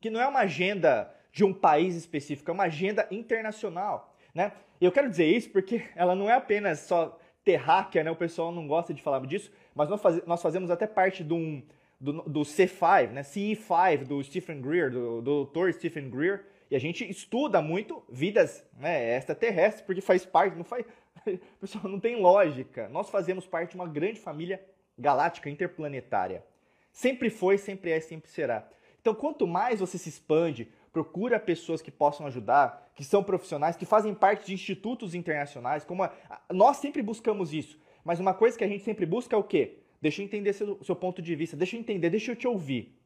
que não é uma agenda de um país específico, é uma agenda internacional, né? E eu quero dizer isso porque ela não é apenas só terráquea, né? O pessoal não gosta de falar disso, mas nós, faz, nós fazemos até parte de um, do, do C5, né? CE5 do Stephen Greer, do, do Dr. Stephen Greer, e a gente estuda muito vidas né, extraterrestres, porque faz parte, não faz, pessoal, não tem lógica. Nós fazemos parte de uma grande família galáctica interplanetária. Sempre foi, sempre é, sempre será. Então, quanto mais você se expande, procura pessoas que possam ajudar, que são profissionais, que fazem parte de institutos internacionais, como a, nós sempre buscamos isso. Mas uma coisa que a gente sempre busca é o quê? Deixa eu entender seu, seu ponto de vista, deixa eu entender, deixa eu te ouvir.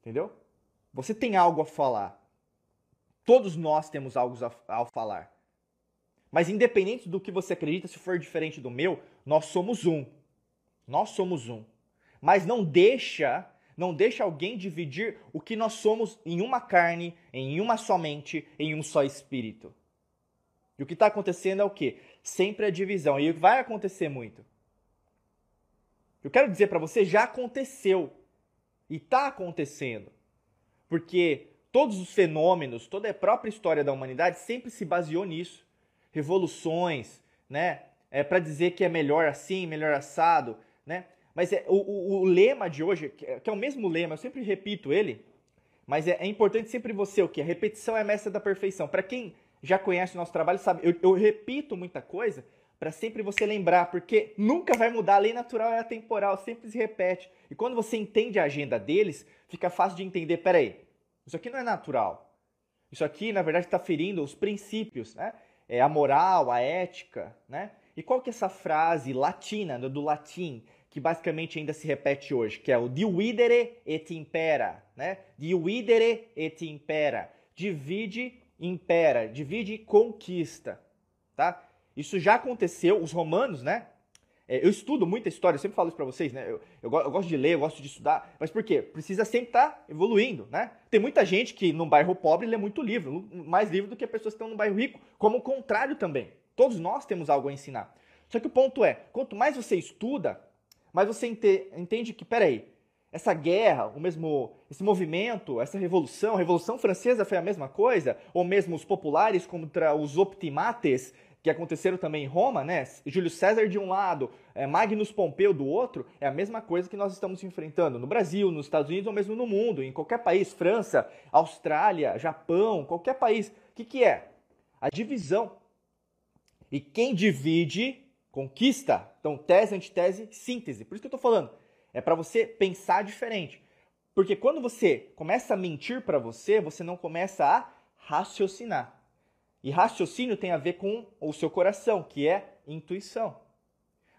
Entendeu? Você tem algo a falar. Todos nós temos algo a, a falar. Mas independente do que você acredita, se for diferente do meu, nós somos um. Nós somos um. Mas não deixa não deixa alguém dividir o que nós somos em uma carne, em uma só mente, em um só espírito. E o que está acontecendo é o quê? Sempre a divisão. E vai acontecer muito. Eu quero dizer para você, já aconteceu. E está acontecendo. Porque todos os fenômenos, toda a própria história da humanidade sempre se baseou nisso. Revoluções, né? É para dizer que é melhor assim, melhor assado, né? Mas é, o, o, o, lema de hoje, é, que é o mesmo lema, eu sempre repito ele, mas é, é importante sempre você o que? A repetição é a mestra da perfeição. Para quem já conhece o nosso trabalho, sabe, eu, eu repito muita coisa para sempre você lembrar, porque nunca vai mudar, a lei natural é atemporal, sempre se repete. E quando você entende a agenda deles, fica fácil de entender, peraí, isso aqui não é natural. Isso aqui, na verdade, está ferindo os princípios, né? É a moral, a ética, né? E qual que é essa frase latina, do latim, que basicamente ainda se repete hoje, que é o dividere et impera, né? Dividere et impera. Divide, impera. Divide conquista, tá? Isso já aconteceu, os romanos, né? É, eu estudo muita história, eu sempre falo isso para vocês, né? Eu, eu, eu, gosto de ler, eu gosto de estudar, mas por quê? Precisa sempre estar tá evoluindo, né? Tem muita gente que num bairro pobre lê muito livro, mais livro do que pessoas que estão num bairro rico, como o contrário também. Todos nós temos algo a ensinar. Só que o ponto é, quanto mais você estuda, mas você entende que, peraí, essa guerra, o mesmo, esse movimento, essa revolução, a Revolução Francesa foi a mesma coisa, ou mesmo os populares contra os optimates, que aconteceram também em Roma, né? Júlio César de um lado, é, Magnus Pompeu do outro, é a mesma coisa que nós estamos enfrentando no Brasil, nos Estados Unidos ou mesmo no mundo, em qualquer país, França, Austrália, Japão, qualquer país. O que, que é? A divisão. E quem divide conquista. Então, tese, antitese, síntese. Por isso que eu estou falando. É para você pensar diferente. Porque quando você começa a mentir para você, você não começa a raciocinar. E raciocínio tem a ver com o seu coração, que é intuição.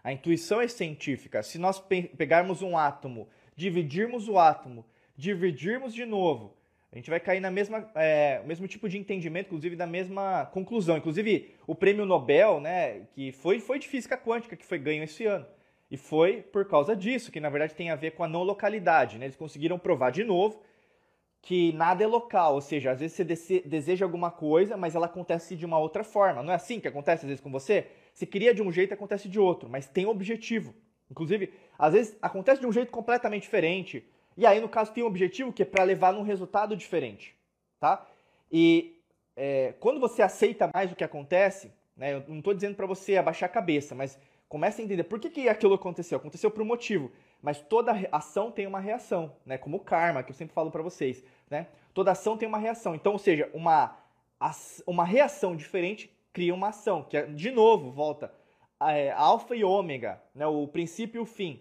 A intuição é científica. Se nós pegarmos um átomo, dividirmos o átomo, dividirmos de novo, a gente vai cair na mesma é, mesmo tipo de entendimento, inclusive da mesma conclusão. Inclusive, o prêmio Nobel, né, que foi, foi de física quântica, que foi ganho esse ano. E foi por causa disso, que na verdade tem a ver com a não localidade. Né? Eles conseguiram provar de novo que nada é local, ou seja, às vezes você deseja alguma coisa, mas ela acontece de uma outra forma. Não é assim que acontece às vezes com você? Você queria de um jeito acontece de outro, mas tem um objetivo. Inclusive, às vezes acontece de um jeito completamente diferente e aí, no caso, tem um objetivo que é para levar num resultado diferente, tá? E é, quando você aceita mais o que acontece, né, eu não estou dizendo para você abaixar a cabeça, mas comece a entender por que, que aquilo aconteceu. Aconteceu por um motivo, mas toda ação tem uma reação, né? Como o karma, que eu sempre falo para vocês, né? Toda ação tem uma reação. Então, ou seja, uma, uma reação diferente cria uma ação, que é, de novo, volta, é, alfa e ômega, né? o princípio e o fim.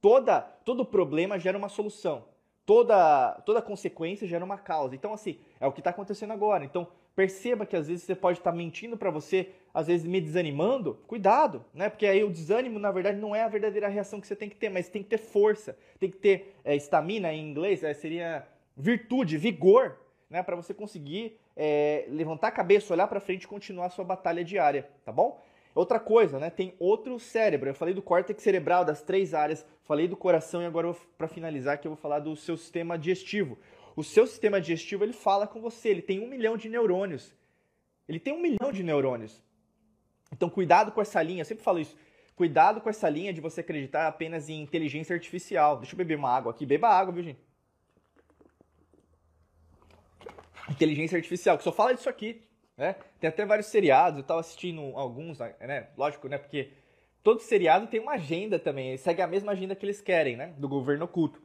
Toda, todo problema gera uma solução. Toda, toda consequência gera uma causa. Então, assim, é o que está acontecendo agora. Então, perceba que às vezes você pode estar tá mentindo para você, às vezes me desanimando. Cuidado, né? Porque aí o desânimo, na verdade, não é a verdadeira reação que você tem que ter, mas tem que ter força, tem que ter estamina, é, em inglês, é, seria virtude, vigor. né, para você conseguir é, levantar a cabeça, olhar para frente e continuar a sua batalha diária, tá bom? Outra coisa, né? Tem outro cérebro. Eu falei do córtex cerebral, das três áreas, falei do coração e agora para finalizar que eu vou falar do seu sistema digestivo. O seu sistema digestivo ele fala com você, ele tem um milhão de neurônios. Ele tem um milhão de neurônios. Então cuidado com essa linha, eu sempre falo isso. Cuidado com essa linha de você acreditar apenas em inteligência artificial. Deixa eu beber uma água aqui. Beba água, viu, gente? Inteligência artificial, que só fala disso aqui. Né? Tem até vários seriados, eu estava assistindo alguns, né? Lógico, né? Porque todo seriado tem uma agenda também, segue a mesma agenda que eles querem, né? Do governo oculto.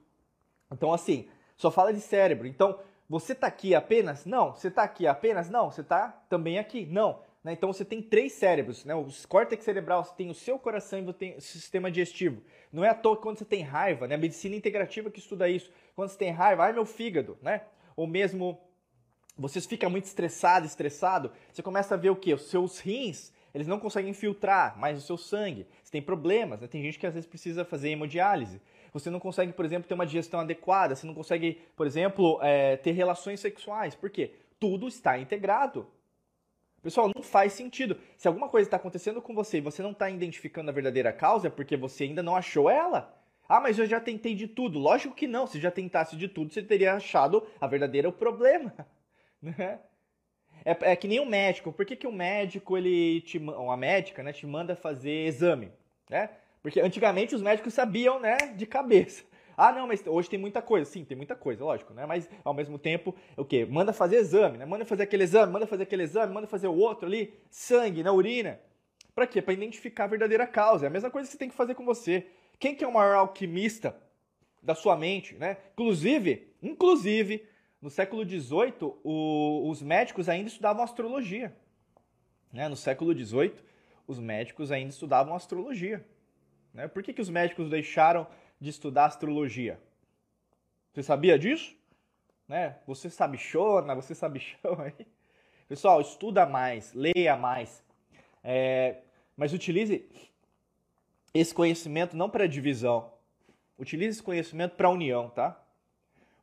Então, assim, só fala de cérebro. Então, você está aqui apenas? Não. Você está aqui apenas? Não. Você está também aqui? Não. Né? Então você tem três cérebros, né? O córtex cerebral, você tem o seu coração e você tem o sistema digestivo. Não é à toa que quando você tem raiva, né? A medicina integrativa que estuda isso. Quando você tem raiva, ai meu fígado, né? Ou mesmo você fica muito estressado, estressado, você começa a ver o que? Os seus rins, eles não conseguem filtrar mais o seu sangue. Você tem problemas, né? Tem gente que às vezes precisa fazer hemodiálise. Você não consegue, por exemplo, ter uma digestão adequada. Você não consegue, por exemplo, é, ter relações sexuais. Por quê? Tudo está integrado. Pessoal, não faz sentido. Se alguma coisa está acontecendo com você e você não está identificando a verdadeira causa, é porque você ainda não achou ela. Ah, mas eu já tentei de tudo. Lógico que não. Se já tentasse de tudo, você teria achado a verdadeira problema. Né? É, é, que nem um médico. Por que, que o médico, ele te, ou a médica, né, te manda fazer exame? Né? Porque antigamente os médicos sabiam, né, de cabeça. Ah, não, mas hoje tem muita coisa. Sim, tem muita coisa, lógico, né? Mas ao mesmo tempo, o quê? Manda fazer exame, né? Manda fazer aquele exame, manda fazer aquele exame, manda fazer o outro ali, sangue na urina. Para quê? Para identificar a verdadeira causa. É a mesma coisa que você tem que fazer com você. Quem que é o maior alquimista da sua mente, né? Inclusive, inclusive, no século XVIII, o, os médicos ainda estudavam astrologia. Né? No século XVIII, os médicos ainda estudavam astrologia. Né? Por que, que os médicos deixaram de estudar astrologia? Você sabia disso? Né? Você sabichona, você sabichão aí? Pessoal, estuda mais, leia mais. É, mas utilize esse conhecimento não para divisão. Utilize esse conhecimento para união, tá?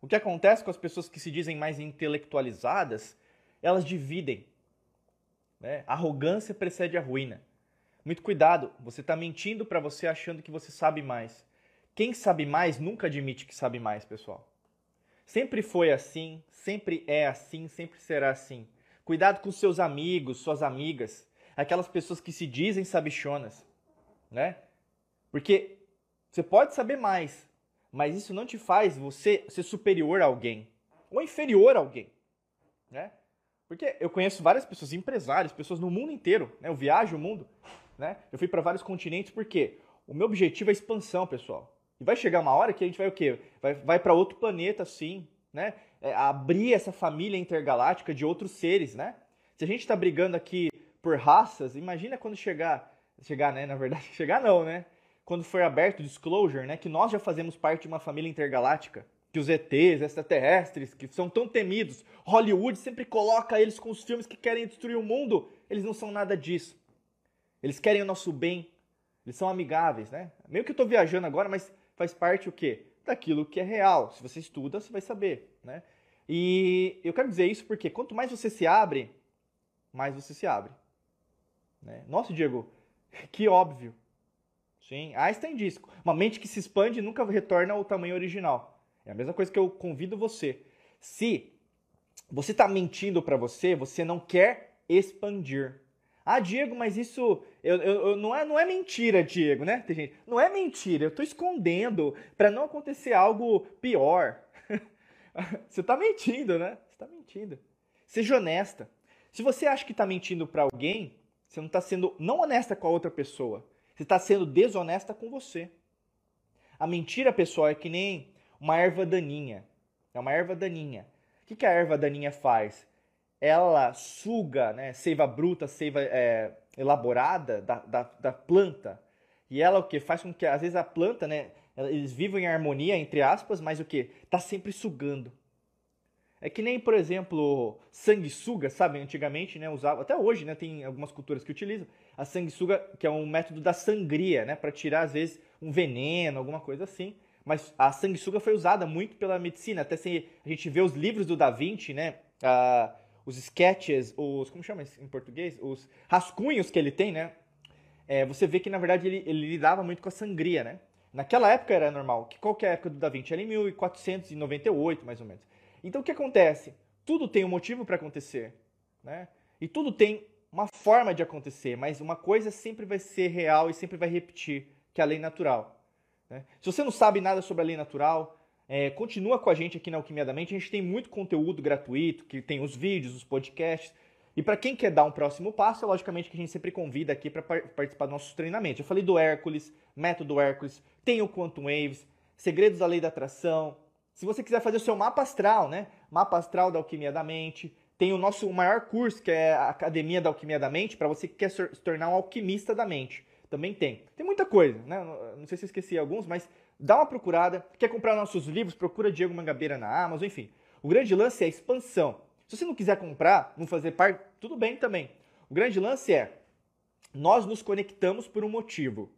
O que acontece com as pessoas que se dizem mais intelectualizadas, elas dividem. Né? Arrogância precede a ruína. Muito cuidado, você está mentindo para você achando que você sabe mais. Quem sabe mais nunca admite que sabe mais, pessoal. Sempre foi assim, sempre é assim, sempre será assim. Cuidado com seus amigos, suas amigas, aquelas pessoas que se dizem sabichonas, né? Porque você pode saber mais, mas isso não te faz você ser superior a alguém ou inferior a alguém, né? Porque eu conheço várias pessoas, empresários, pessoas no mundo inteiro, né? Eu viajo o mundo, né? Eu fui para vários continentes porque o meu objetivo é expansão, pessoal. E vai chegar uma hora que a gente vai o quê? Vai, vai para outro planeta, sim, né? É, abrir essa família intergaláctica de outros seres, né? Se a gente está brigando aqui por raças, imagina quando chegar, chegar, né? Na verdade, chegar não, né? Quando foi aberto o disclosure, né, que nós já fazemos parte de uma família intergaláctica, que os ETs, extraterrestres, que são tão temidos, Hollywood sempre coloca eles com os filmes que querem destruir o mundo, eles não são nada disso. Eles querem o nosso bem, eles são amigáveis, né? Meio que eu estou viajando agora, mas faz parte o quê? Daquilo que é real. Se você estuda, você vai saber, né? E eu quero dizer isso porque quanto mais você se abre, mais você se abre. Né? Nossa, Diego, que óbvio. Sim, Einstein disse: uma mente que se expande nunca retorna ao tamanho original. É a mesma coisa que eu convido você. Se você está mentindo para você, você não quer expandir. Ah, Diego, mas isso eu, eu, eu, não, é, não é mentira, Diego, né? Tem gente, não é mentira, eu estou escondendo para não acontecer algo pior. você está mentindo, né? Você está mentindo. Seja honesta. Se você acha que está mentindo para alguém, você não está sendo não honesta com a outra pessoa. Você está sendo desonesta com você. A mentira, pessoal, é que nem uma erva daninha. É uma erva daninha. O que, que a erva daninha faz? Ela suga, né, seiva bruta, seiva é, elaborada da, da, da, planta. E ela o que? Faz com que, às vezes, a planta, né, eles vivem em harmonia, entre aspas, mas o que? Está sempre sugando. É que nem, por exemplo, sanguessuga, sabe? Antigamente, né, usava, até hoje, né, tem algumas culturas que utilizam a sanguessuga, que é um método da sangria, né, para tirar às vezes um veneno, alguma coisa assim. Mas a sanguessuga foi usada muito pela medicina, até se a gente vê os livros do Da Vinci, né, uh, os sketches, os. Como chama em português? Os rascunhos que ele tem, né? É, você vê que, na verdade, ele, ele lidava muito com a sangria, né? Naquela época era normal. Que qual que é época do Da Vinci? Era em 1498, mais ou menos. Então o que acontece? Tudo tem um motivo para acontecer, né? E tudo tem uma forma de acontecer, mas uma coisa sempre vai ser real e sempre vai repetir, que é a lei natural. Né? Se você não sabe nada sobre a lei natural, é, continua com a gente aqui na Alquimia da Mente. A gente tem muito conteúdo gratuito, que tem os vídeos, os podcasts. E para quem quer dar um próximo passo, é logicamente que a gente sempre convida aqui para participar dos nossos treinamentos. Eu falei do Hércules, método Hércules, tem o Quantum Waves, segredos da lei da atração. Se você quiser fazer o seu mapa astral, né? Mapa astral da Alquimia da Mente. Tem o nosso maior curso, que é a Academia da Alquimia da Mente, para você que quer se tornar um alquimista da mente. Também tem. Tem muita coisa, né? Não sei se eu esqueci alguns, mas dá uma procurada. Quer comprar nossos livros? Procura Diego Mangabeira na Amazon, enfim. O grande lance é a expansão. Se você não quiser comprar, não fazer parte, tudo bem também. O grande lance é nós nos conectamos por um motivo.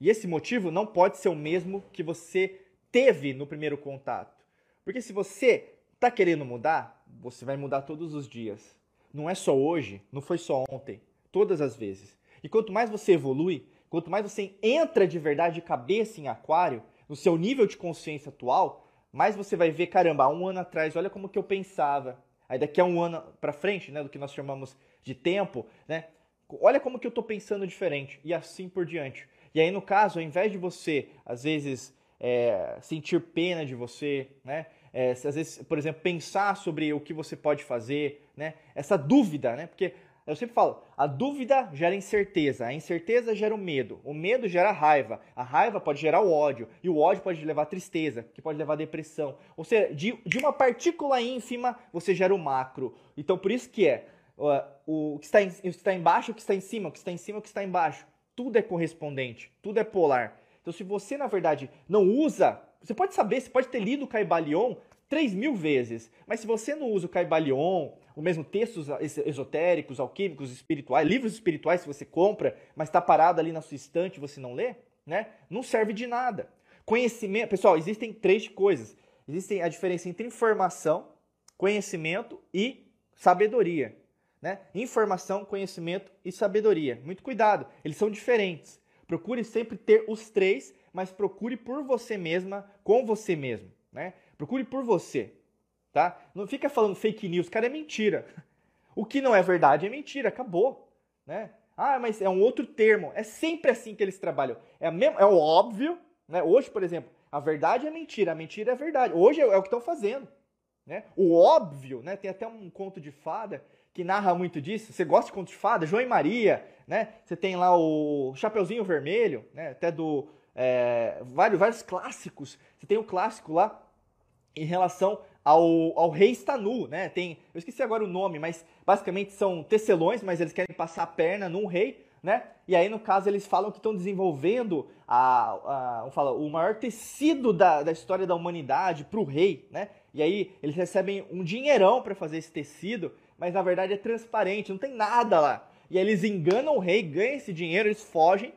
E esse motivo não pode ser o mesmo que você teve no primeiro contato. Porque se você está querendo mudar, você vai mudar todos os dias. Não é só hoje, não foi só ontem, todas as vezes. E quanto mais você evolui, Quanto mais você entra de verdade de cabeça em aquário, no seu nível de consciência atual, mais você vai ver, caramba, há um ano atrás, olha como que eu pensava. Aí daqui a um ano para frente, né, do que nós chamamos de tempo, né, olha como que eu estou pensando diferente e assim por diante. E aí no caso, ao invés de você, às vezes, é, sentir pena de você, né, é, às vezes, por exemplo, pensar sobre o que você pode fazer, né, essa dúvida, né, porque eu sempre falo, a dúvida gera incerteza, a incerteza gera o medo, o medo gera raiva, a raiva pode gerar o ódio, e o ódio pode levar a tristeza, que pode levar a depressão. Ou seja, de, de uma partícula ínfima você gera o macro. Então por isso que é o, o que está, em, o que está embaixo, o que está em cima, o que está em cima, o que está embaixo. Tudo é correspondente, tudo é polar. Então se você, na verdade, não usa, você pode saber, você pode ter lido o Caibalion 3 mil vezes, mas se você não usa o Caibalion, o mesmo textos esotéricos, alquímicos, espirituais, livros espirituais que você compra, mas está parado ali na sua estante e você não lê, né? Não serve de nada. Conhecimento, pessoal, existem três coisas. Existem a diferença entre informação, conhecimento e sabedoria. Né? Informação, conhecimento e sabedoria. Muito cuidado, eles são diferentes. Procure sempre ter os três, mas procure por você mesma, com você mesmo. Né? Procure por você tá? Não fica falando fake news, cara, é mentira. O que não é verdade é mentira, acabou, né? Ah, mas é um outro termo. É sempre assim que eles trabalham. É, mesmo, é o óbvio, né? Hoje, por exemplo, a verdade é mentira, a mentira é verdade. Hoje é, é o que estão fazendo, né? O óbvio, né? Tem até um conto de fada que narra muito disso. Você gosta de conto de fada? João e Maria, né? Você tem lá o Chapeuzinho Vermelho, né? Até do é, vários, vários clássicos. Você tem o clássico lá em relação ao, ao rei está nu, né? Tem, eu esqueci agora o nome, mas basicamente são tecelões, mas eles querem passar a perna num rei, né? E aí, no caso, eles falam que estão desenvolvendo a, a, fala, o maior tecido da, da história da humanidade para o rei, né? E aí eles recebem um dinheirão para fazer esse tecido, mas na verdade é transparente, não tem nada lá. E aí eles enganam o rei, ganham esse dinheiro, eles fogem,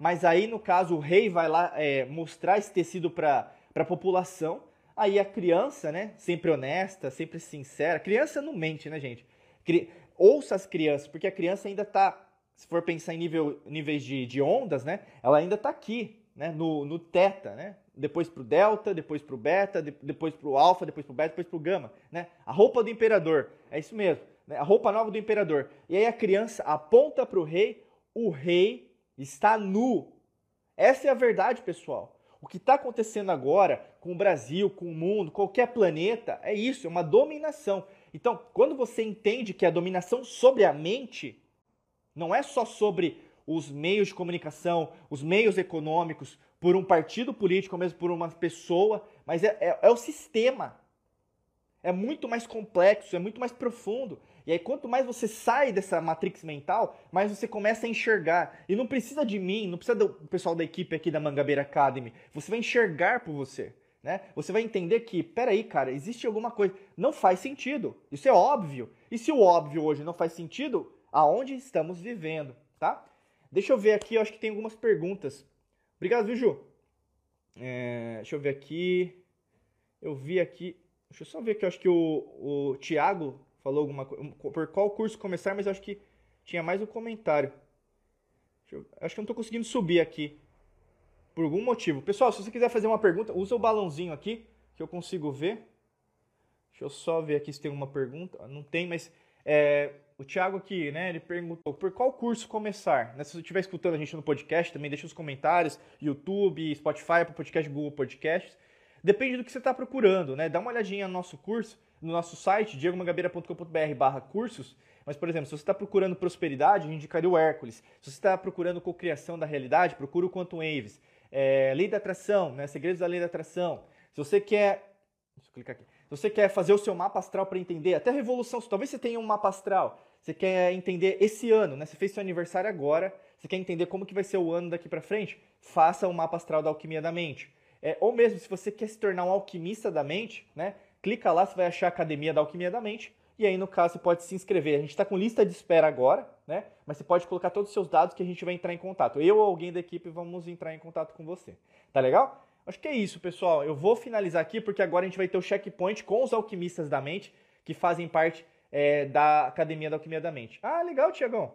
mas aí, no caso, o rei vai lá é, mostrar esse tecido para a população, Aí a criança, né, sempre honesta, sempre sincera, criança não mente, né, gente? Cri... Ouça as crianças, porque a criança ainda está, se for pensar em nível, níveis de, de ondas, né, ela ainda está aqui, né, no, no teta, né? Depois para o delta, depois para o beta, de, depois para o alfa, depois para o beta, depois para o gama, né? A roupa do imperador, é isso mesmo, né? a roupa nova do imperador. E aí a criança aponta para o rei, o rei está nu. Essa é a verdade, pessoal. O que está acontecendo agora com o Brasil, com o mundo, qualquer planeta, é isso, é uma dominação. Então, quando você entende que a dominação sobre a mente não é só sobre os meios de comunicação, os meios econômicos, por um partido político, ou mesmo por uma pessoa, mas é, é, é o sistema. É muito mais complexo, é muito mais profundo. E aí, quanto mais você sai dessa matrix mental, mais você começa a enxergar. E não precisa de mim, não precisa do pessoal da equipe aqui da Mangabeira Academy. Você vai enxergar por você. Né? Você vai entender que, peraí, cara, existe alguma coisa. Não faz sentido. Isso é óbvio. E se o óbvio hoje não faz sentido, aonde estamos vivendo, tá? Deixa eu ver aqui, eu acho que tem algumas perguntas. Obrigado, viu, Ju? É, deixa eu ver aqui. Eu vi aqui. Deixa eu só ver aqui, eu acho que o, o Thiago falou alguma. Por qual curso começar, mas acho que tinha mais um comentário. Eu, acho que eu não estou conseguindo subir aqui. Por algum motivo. Pessoal, se você quiser fazer uma pergunta, usa o balãozinho aqui, que eu consigo ver. Deixa eu só ver aqui se tem uma pergunta. Não tem, mas é, o Thiago aqui, né, ele perguntou por qual curso começar. Né, se você estiver escutando a gente no podcast, também deixa os comentários, YouTube, Spotify, para podcast, Google Podcasts. Depende do que você está procurando, né? Dá uma olhadinha no nosso curso, no nosso site, diegomangabeira.com.br barra cursos. Mas, por exemplo, se você está procurando prosperidade, eu indicaria o Hércules. Se você está procurando cocriação da realidade, procura o Quantum Waves. É, lei da atração, né? Segredos da lei da atração. Se você quer... Deixa eu clicar aqui. Se você quer fazer o seu mapa astral para entender, até revolução, talvez você tenha um mapa astral, você quer entender esse ano, né? Você fez seu aniversário agora, você quer entender como que vai ser o ano daqui para frente, faça o mapa astral da alquimia da mente. É, ou mesmo se você quer se tornar um alquimista da mente, né? Clica lá, você vai achar a Academia da Alquimia da Mente. E aí, no caso, você pode se inscrever. A gente está com lista de espera agora, né? Mas você pode colocar todos os seus dados que a gente vai entrar em contato. Eu ou alguém da equipe vamos entrar em contato com você. Tá legal? Acho que é isso, pessoal. Eu vou finalizar aqui porque agora a gente vai ter o checkpoint com os alquimistas da mente que fazem parte é, da Academia da Alquimia da Mente. Ah, legal, Tiagão.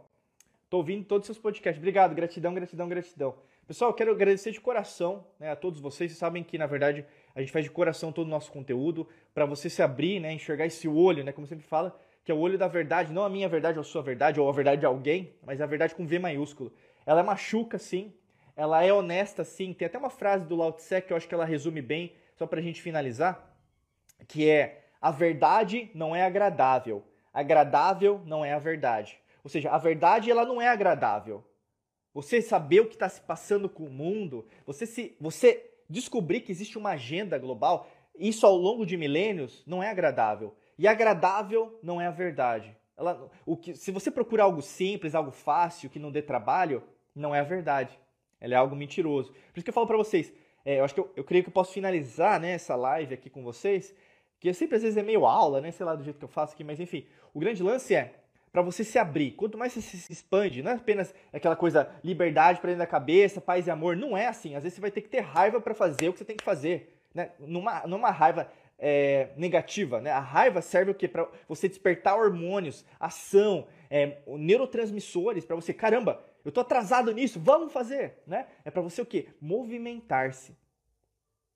Tô ouvindo todos os seus podcasts. Obrigado, gratidão, gratidão, gratidão. Pessoal, quero agradecer de coração né, a todos vocês. Vocês sabem que, na verdade, a gente faz de coração todo o nosso conteúdo para você se abrir, né, enxergar esse olho, né, como sempre fala, que é o olho da verdade, não a minha verdade ou a sua verdade ou a verdade de alguém, mas a verdade com V maiúsculo. Ela machuca, sim. Ela é honesta, sim. Tem até uma frase do Lao Tse que eu acho que ela resume bem, só para a gente finalizar, que é a verdade não é agradável, agradável não é a verdade. Ou seja, a verdade ela não é agradável, você saber o que está se passando com o mundo, você se você descobrir que existe uma agenda global, isso ao longo de milênios não é agradável. E agradável não é a verdade. Ela, o que, se você procura algo simples, algo fácil, que não dê trabalho, não é a verdade. Ela é algo mentiroso. Por isso que eu falo para vocês, é, eu acho que eu, eu creio que eu posso finalizar né, essa live aqui com vocês, que sempre às vezes é meio aula, né, sei lá do jeito que eu faço aqui, mas enfim, o grande lance é para você se abrir. Quanto mais você se expande, não é apenas aquela coisa liberdade para dentro da cabeça, paz e amor. Não é assim. Às vezes você vai ter que ter raiva para fazer o que você tem que fazer. Né? Numa, numa raiva é, negativa. Né? A raiva serve o quê? Para você despertar hormônios, ação, é, neurotransmissores para você. Caramba, eu tô atrasado nisso, vamos fazer. Né? É para você o quê? Movimentar-se.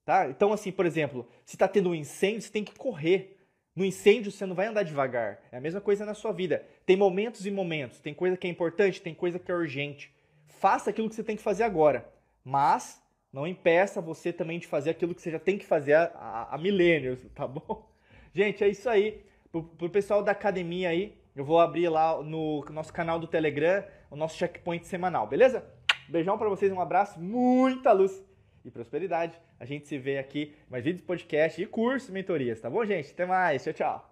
Tá? Então, assim, por exemplo, se está tendo um incêndio, você tem que correr. No incêndio você não vai andar devagar. É a mesma coisa na sua vida. Tem momentos e momentos. Tem coisa que é importante, tem coisa que é urgente. Faça aquilo que você tem que fazer agora. Mas não impeça você também de fazer aquilo que você já tem que fazer há, há milênios, tá bom? Gente, é isso aí. Pro, pro pessoal da academia aí, eu vou abrir lá no nosso canal do Telegram o nosso checkpoint semanal, beleza? Beijão para vocês, um abraço, muita luz e prosperidade. A gente se vê aqui mais vídeos, podcast e curso, mentorias, tá bom, gente? Até mais. Tchau, tchau.